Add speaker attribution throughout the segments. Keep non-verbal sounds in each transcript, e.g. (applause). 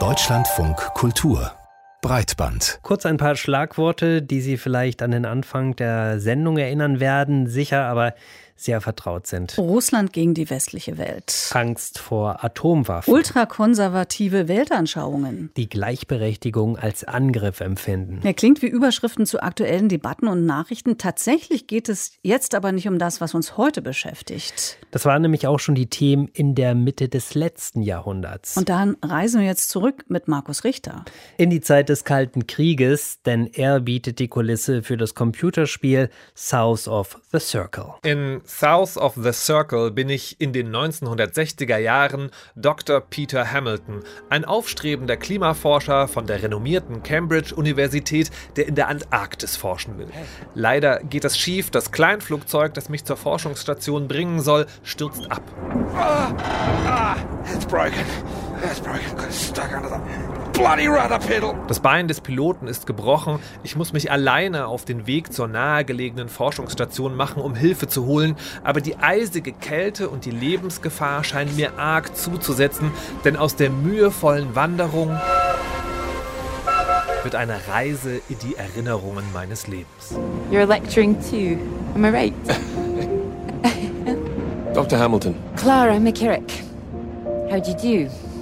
Speaker 1: Deutschlandfunk Kultur Breitband.
Speaker 2: Kurz ein paar Schlagworte, die Sie vielleicht an den Anfang der Sendung erinnern werden, sicher aber sehr vertraut sind.
Speaker 3: Russland gegen die westliche Welt.
Speaker 2: Angst vor Atomwaffen.
Speaker 3: Ultrakonservative Weltanschauungen.
Speaker 2: Die Gleichberechtigung als Angriff empfinden.
Speaker 3: Ja, klingt wie Überschriften zu aktuellen Debatten und Nachrichten. Tatsächlich geht es jetzt aber nicht um das, was uns heute beschäftigt.
Speaker 2: Das waren nämlich auch schon die Themen in der Mitte des letzten Jahrhunderts.
Speaker 3: Und dann reisen wir jetzt zurück mit Markus Richter.
Speaker 2: In die Zeit des Kalten Krieges, denn er bietet die Kulisse für das Computerspiel South of the Circle.
Speaker 4: In South of the Circle bin ich in den 1960er Jahren Dr. Peter Hamilton, ein aufstrebender Klimaforscher von der renommierten Cambridge-Universität, der in der Antarktis forschen will. Leider geht es schief, das Kleinflugzeug, das mich zur Forschungsstation bringen soll, stürzt ab. Ah, ah, it's broken. It's broken. Got stuck under the. Das Bein des Piloten ist gebrochen. Ich muss mich alleine auf den Weg zur nahegelegenen Forschungsstation machen, um Hilfe zu holen. Aber die eisige Kälte und die Lebensgefahr scheinen mir arg zuzusetzen, denn aus der mühevollen Wanderung wird eine Reise in die Erinnerungen meines Lebens.
Speaker 5: You're lecturing too, am I right? (laughs)
Speaker 6: Dr. Hamilton.
Speaker 5: Clara McKirrick. How do you do?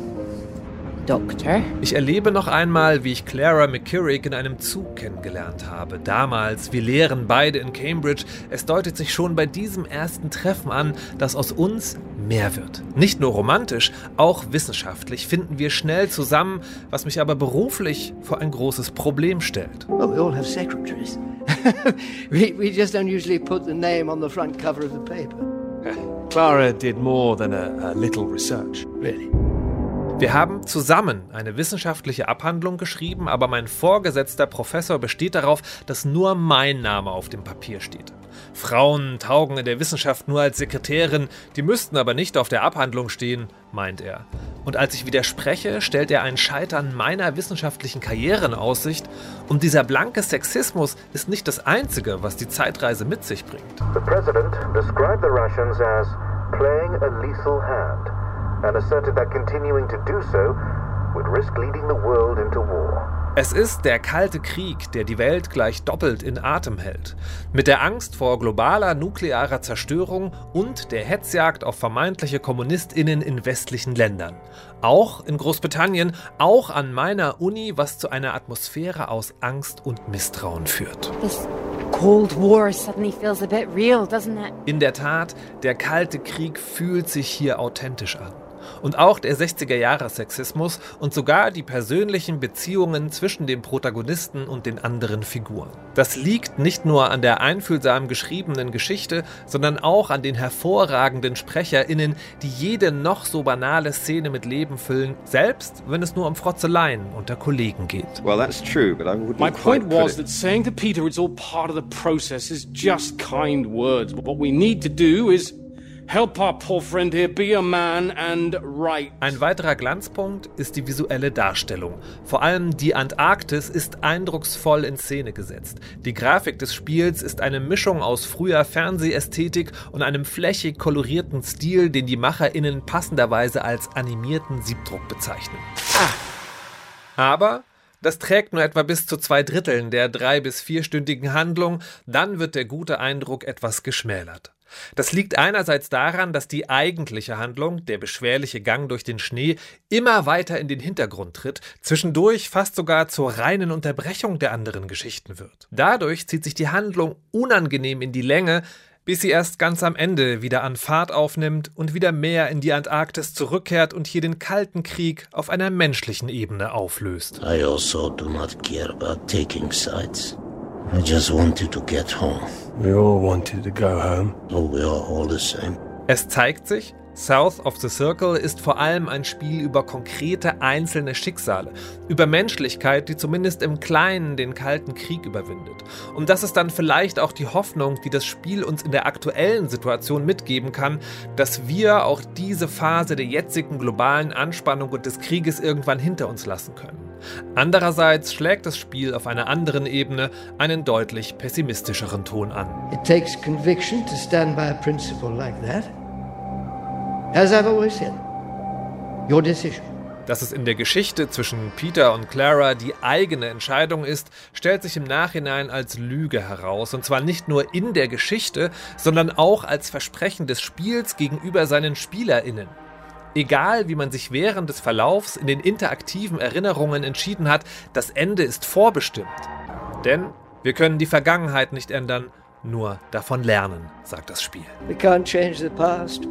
Speaker 5: Doktor.
Speaker 4: Ich erlebe noch einmal, wie ich Clara McKirrick in einem Zug kennengelernt habe. Damals, wir lehren beide in Cambridge. Es deutet sich schon bei diesem ersten Treffen an, dass aus uns mehr wird. Nicht nur romantisch, auch wissenschaftlich finden wir schnell zusammen, was mich aber beruflich vor ein großes Problem stellt.
Speaker 7: Well, we all have secretaries. (laughs) we, we just don't usually put the name on the front cover of the paper.
Speaker 6: Clara did more than a, a little research.
Speaker 7: Really?
Speaker 4: Wir haben zusammen eine wissenschaftliche Abhandlung geschrieben, aber mein vorgesetzter Professor besteht darauf, dass nur mein Name auf dem Papier steht. Frauen taugen in der Wissenschaft nur als Sekretärin, die müssten aber nicht auf der Abhandlung stehen, meint er. Und als ich widerspreche, stellt er ein Scheitern meiner wissenschaftlichen Karriere in Aussicht. Und dieser blanke Sexismus ist nicht das Einzige, was die Zeitreise mit sich bringt. The President described the Russians as playing a lethal hand and asserted that continuing to do so would risk leading the world into war. Es ist der Kalte Krieg, der die Welt gleich doppelt in Atem hält. Mit der Angst vor globaler nuklearer Zerstörung und der Hetzjagd auf vermeintliche Kommunistinnen in westlichen Ländern. Auch in Großbritannien, auch an meiner Uni, was zu einer Atmosphäre aus Angst und Misstrauen führt.
Speaker 5: This Cold War suddenly feels a bit real, doesn't it?
Speaker 4: In der Tat, der Kalte Krieg fühlt sich hier authentisch an und auch der 60er-Jahre-Sexismus und sogar die persönlichen Beziehungen zwischen dem Protagonisten und den anderen Figuren. Das liegt nicht nur an der einfühlsam geschriebenen Geschichte, sondern auch an den hervorragenden SprecherInnen, die jede noch so banale Szene mit Leben füllen, selbst wenn es nur um Frotzeleien unter Kollegen geht.
Speaker 8: Well, that's true, but I wouldn't My point was that saying to Peter it's all part of the process is just kind words. What we need to do is
Speaker 4: Ein weiterer Glanzpunkt ist die visuelle Darstellung. Vor allem die Antarktis ist eindrucksvoll in Szene gesetzt. Die Grafik des Spiels ist eine Mischung aus früher Fernsehästhetik und einem flächig kolorierten Stil, den die MacherInnen passenderweise als animierten Siebdruck bezeichnen. Ah. Aber das trägt nur etwa bis zu zwei Dritteln der drei- bis vierstündigen Handlung, dann wird der gute Eindruck etwas geschmälert. Das liegt einerseits daran, dass die eigentliche Handlung, der beschwerliche Gang durch den Schnee, immer weiter in den Hintergrund tritt, zwischendurch fast sogar zur reinen Unterbrechung der anderen Geschichten wird. Dadurch zieht sich die Handlung unangenehm in die Länge, bis sie erst ganz am Ende wieder an Fahrt aufnimmt und wieder mehr in die Antarktis zurückkehrt und hier den Kalten Krieg auf einer menschlichen Ebene auflöst.
Speaker 9: I also do not care about taking sides. I just wanted to get home.
Speaker 6: We all wanted to go home.
Speaker 9: Oh, we are all the same.
Speaker 4: Es zeigt sich, South of the Circle ist vor allem ein Spiel über konkrete einzelne Schicksale, über Menschlichkeit, die zumindest im Kleinen den Kalten Krieg überwindet. Und das ist dann vielleicht auch die Hoffnung, die das Spiel uns in der aktuellen Situation mitgeben kann, dass wir auch diese Phase der jetzigen globalen Anspannung und des Krieges irgendwann hinter uns lassen können. Andererseits schlägt das Spiel auf einer anderen Ebene einen deutlich pessimistischeren Ton an.
Speaker 7: It takes conviction to stand by a principle like that. As I've always said, Your decision.
Speaker 4: Dass es in der Geschichte zwischen Peter und Clara die eigene Entscheidung ist, stellt sich im Nachhinein als Lüge heraus. Und zwar nicht nur in der Geschichte, sondern auch als Versprechen des Spiels gegenüber seinen SpielerInnen. Egal, wie man sich während des Verlaufs in den interaktiven Erinnerungen entschieden hat, das Ende ist vorbestimmt. Denn wir können die Vergangenheit nicht ändern, nur davon lernen, sagt das Spiel.
Speaker 7: Past.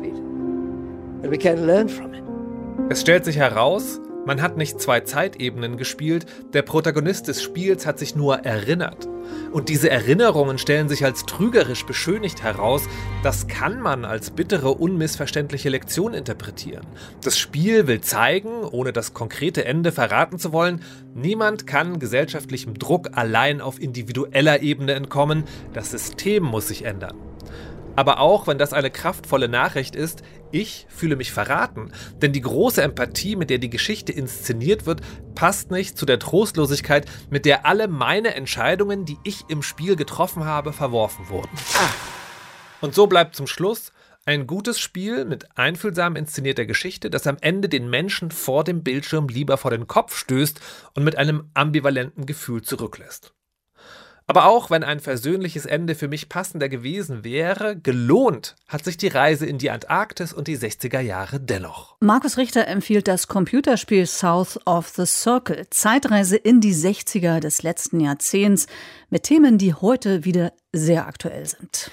Speaker 4: Es stellt sich heraus, man hat nicht zwei Zeitebenen gespielt, der Protagonist des Spiels hat sich nur erinnert. Und diese Erinnerungen stellen sich als trügerisch beschönigt heraus, das kann man als bittere, unmissverständliche Lektion interpretieren. Das Spiel will zeigen, ohne das konkrete Ende verraten zu wollen, niemand kann gesellschaftlichem Druck allein auf individueller Ebene entkommen, das System muss sich ändern. Aber auch wenn das eine kraftvolle Nachricht ist, ich fühle mich verraten. Denn die große Empathie, mit der die Geschichte inszeniert wird, passt nicht zu der Trostlosigkeit, mit der alle meine Entscheidungen, die ich im Spiel getroffen habe, verworfen wurden. Ah. Und so bleibt zum Schluss ein gutes Spiel mit einfühlsam inszenierter Geschichte, das am Ende den Menschen vor dem Bildschirm lieber vor den Kopf stößt und mit einem ambivalenten Gefühl zurücklässt. Aber auch wenn ein versöhnliches Ende für mich passender gewesen wäre, gelohnt hat sich die Reise in die Antarktis und die 60er Jahre dennoch.
Speaker 3: Markus Richter empfiehlt das Computerspiel South of the Circle, Zeitreise in die 60er des letzten Jahrzehnts mit Themen, die heute wieder sehr aktuell sind.